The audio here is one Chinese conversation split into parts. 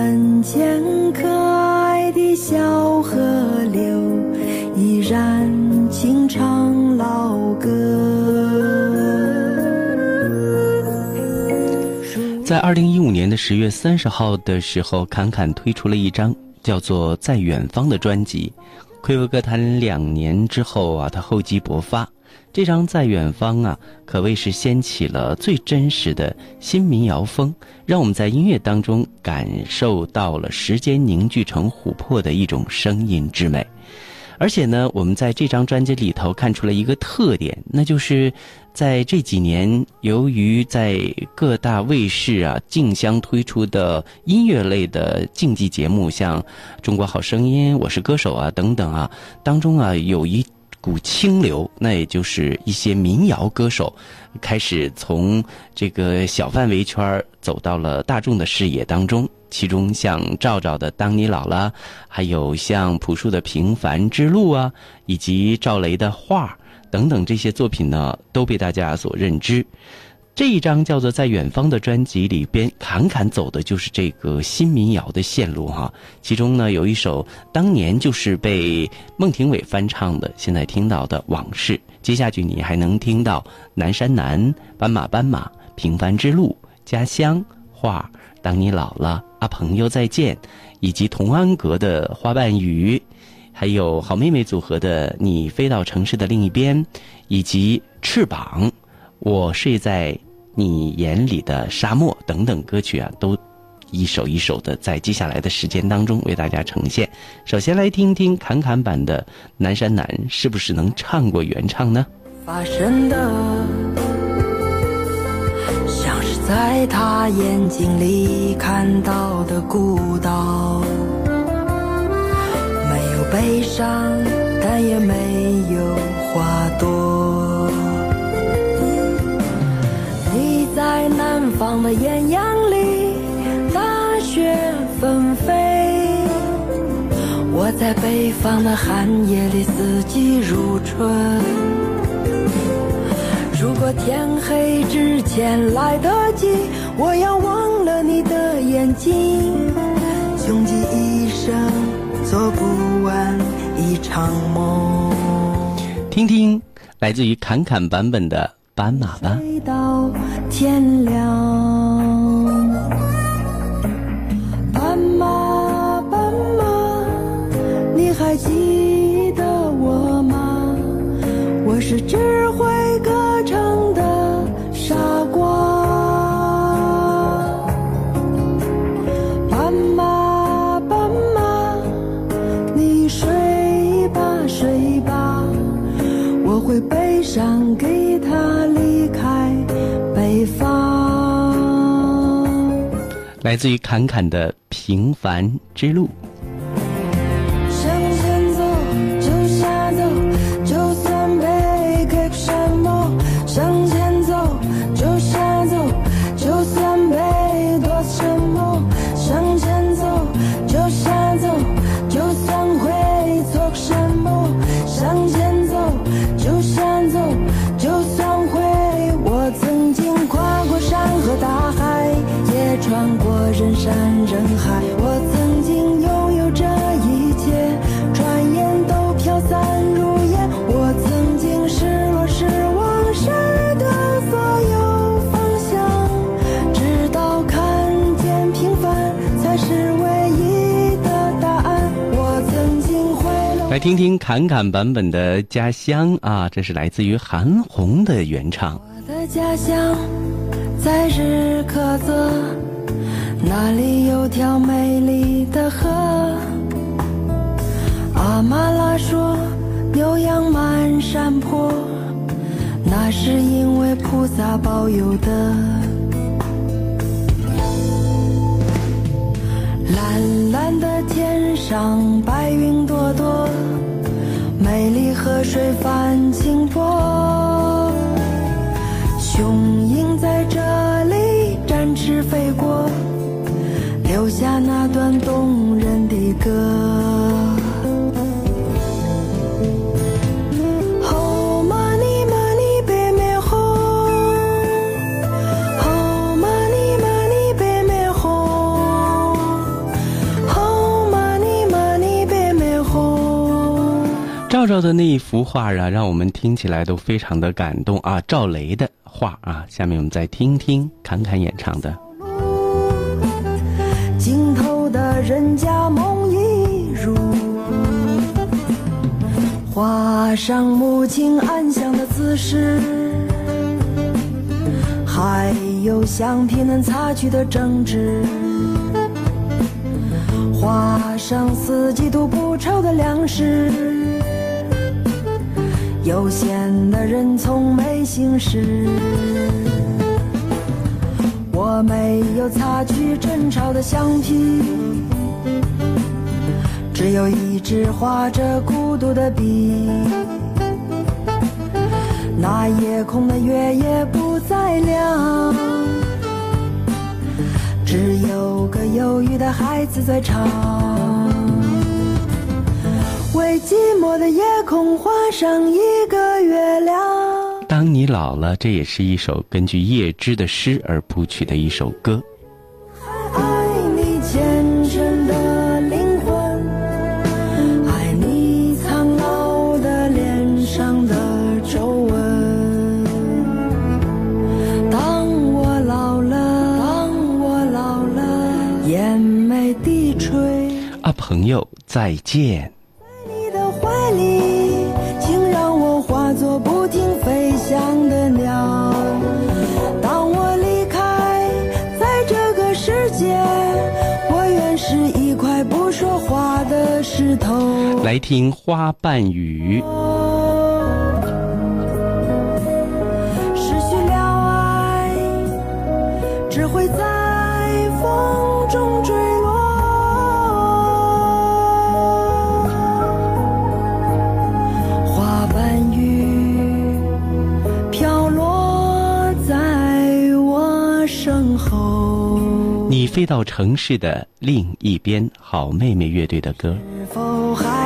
门前可爱的小河流，依然清唱老歌。在二零一五年的十月三十号的时候，侃侃推出了一张叫做《在远方》的专辑。暌违歌坛两年之后啊，他厚积薄发，这张《在远方》啊，可谓是掀起了最真实的新民谣风，让我们在音乐当中感受到了时间凝聚成琥珀的一种声音之美。而且呢，我们在这张专辑里头看出了一个特点，那就是在这几年，由于在各大卫视啊竞相推出的音乐类的竞技节目，像《中国好声音》《我是歌手》啊等等啊，当中啊有一股清流，那也就是一些民谣歌手开始从这个小范围圈走到了大众的视野当中。其中像赵赵的《当你老了》，还有像朴树的《平凡之路》啊，以及赵雷的《画》等等这些作品呢，都被大家所认知。这一张叫做《在远方》的专辑里边，侃侃走的就是这个新民谣的线路哈。其中呢，有一首当年就是被孟庭苇翻唱的，现在听到的《往事》。接下去你还能听到《南山南》《斑马斑马》《平凡之路》《家乡》《画》。当你老了，啊，朋友再见，以及童安格的《花瓣雨》，还有好妹妹组合的《你飞到城市的另一边》，以及《翅膀》，我睡在你眼里的沙漠等等歌曲啊，都一首一首的在接下来的时间当中为大家呈现。首先来听听侃侃版的《南山南》，是不是能唱过原唱呢？发生的，像是在他眼睛里看到的孤岛，没有悲伤，但也没有花朵。南方的艳阳里，大雪纷飞；我在北方的寒夜里，四季如春。如果天黑之前来得及，我要忘了你的眼睛，穷极一生做不完一场梦。听听来自于侃侃版本的《斑马》吧。睡到天亮，来自于侃侃的《平凡之路》。听听侃侃版本的《家乡》啊，这是来自于韩红的原唱。我的家乡在日喀则，那里有条美丽的河。阿玛拉说牛羊满山坡，那是因为菩萨保佑的。蓝蓝的天上白云，美丽河水泛清波。雄鹰在这里展翅飞过，留下那段动人的歌。赵赵的那一幅画啊，让我们听起来都非常的感动啊。赵雷的画啊，下面我们再听听侃侃演唱的。尽头的人家梦一如，画上母亲安详的姿势，还有橡皮能擦去的争执，画上四季都不愁的粮食。悠闲的人从没心事。我没有擦去争吵的橡皮，只有一支画着孤独的笔。那夜空的月也不再亮，只有个忧郁的孩子在唱。为寂寞的夜空画上一个月亮。当你老了，这也是一首根据叶芝的诗而谱曲的一首歌。还爱你虔来听花瓣雨。失去了爱，只会在风中坠落。花瓣雨飘落在我身后。你飞到城市的另一边，好妹妹乐队的歌。是否还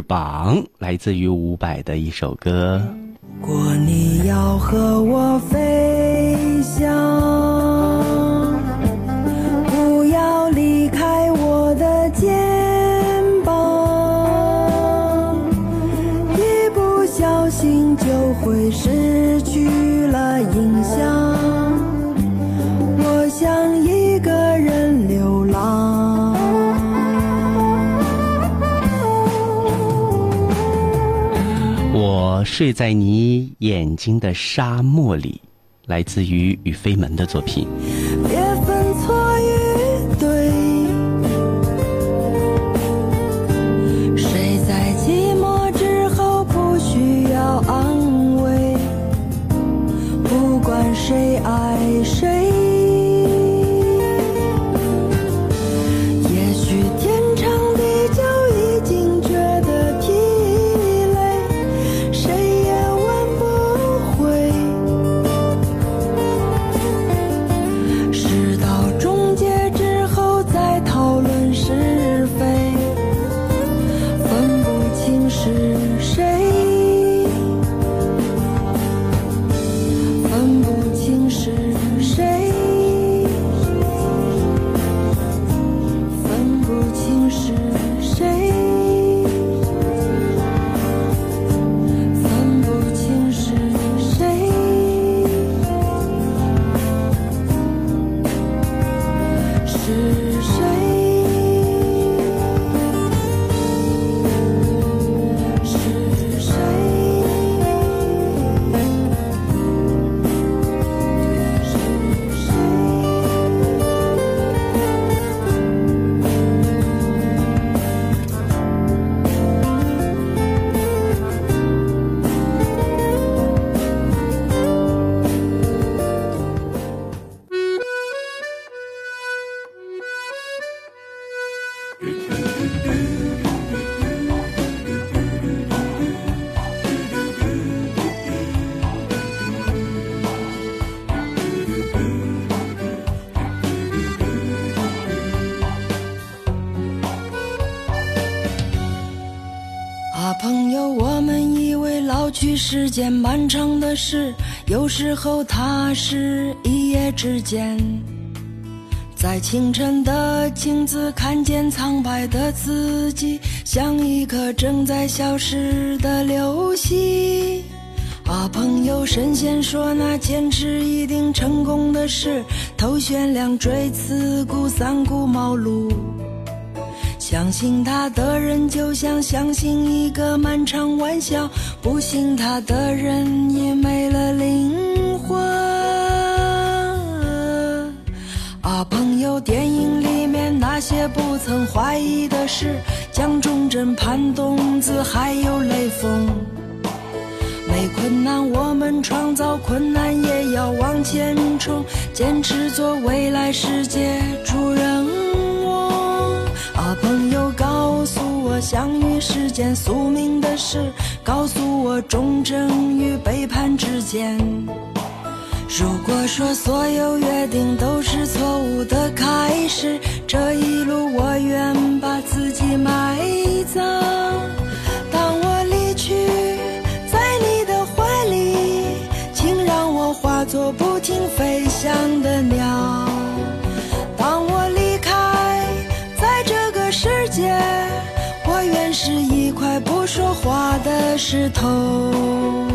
翅膀来自于伍佰的一首歌。如果你要和我飞翔，睡在你眼睛的沙漠里，来自于雨飞门的作品。时间漫长的事，有时候它是一夜之间。在清晨的镜子看见苍白的自己，像一颗正在消失的流星。啊，朋友，神仙说那坚持一定成功的事，头悬梁锥刺股，三顾茅庐。相信他的人就像相信一个漫长玩笑，不信他的人已没了灵魂。啊，朋友，电影里面那些不曾怀疑的事，蒋中正、潘冬子还有雷锋。没困难，我们创造困难，也要往前冲，坚持做未来世界主人。朋友，告诉我，相遇是件宿命的事，告诉我，忠贞与背叛之间。如果说所有约定都是错误的开始，这一路我愿把自己埋葬。石头。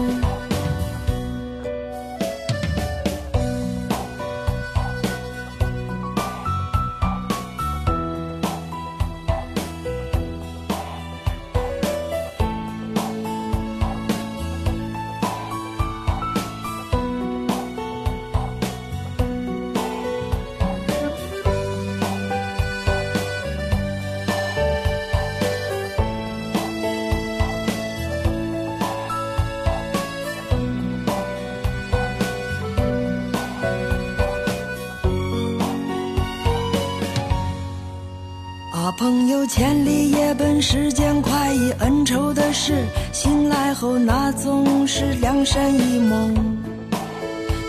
啊，朋友，千里夜奔，时间快意恩仇的事，醒来后那总是两山一梦。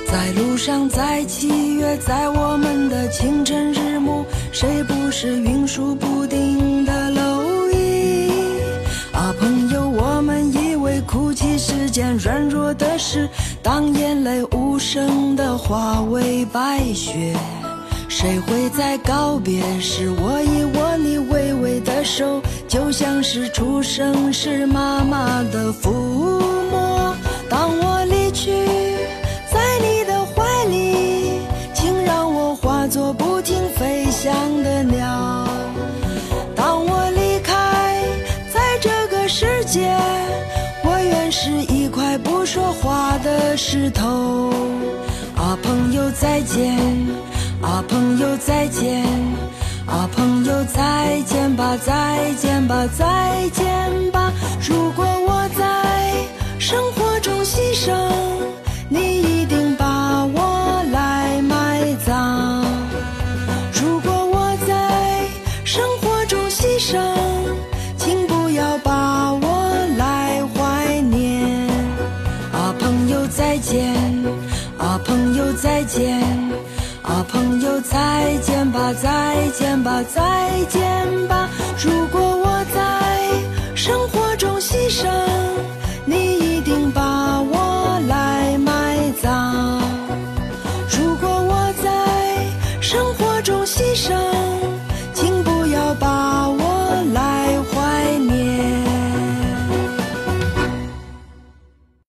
在路上，在七月，在我们的清晨日暮，谁不是云舒不定的蝼蚁？啊，朋友，我们以为哭泣是件软弱的事，当眼泪无声的化为白雪。谁会在告别时握一握你微微的手，就像是出生时妈妈的抚摸。当我离去，在你的怀里，请让我化作不停飞翔的鸟。当我离开，在这个世界，我愿是一块不说话的石头。啊，朋友再见。啊，朋友再见！啊，朋友再见吧，再见吧，再见吧。如果我在生活中牺牲，你一定把我来埋葬。如果我在生活中牺牲，请不要把我来怀念。啊，朋友再见！啊，朋友再见！啊朋友再见吧再见吧再见吧如果我在生活中牺牲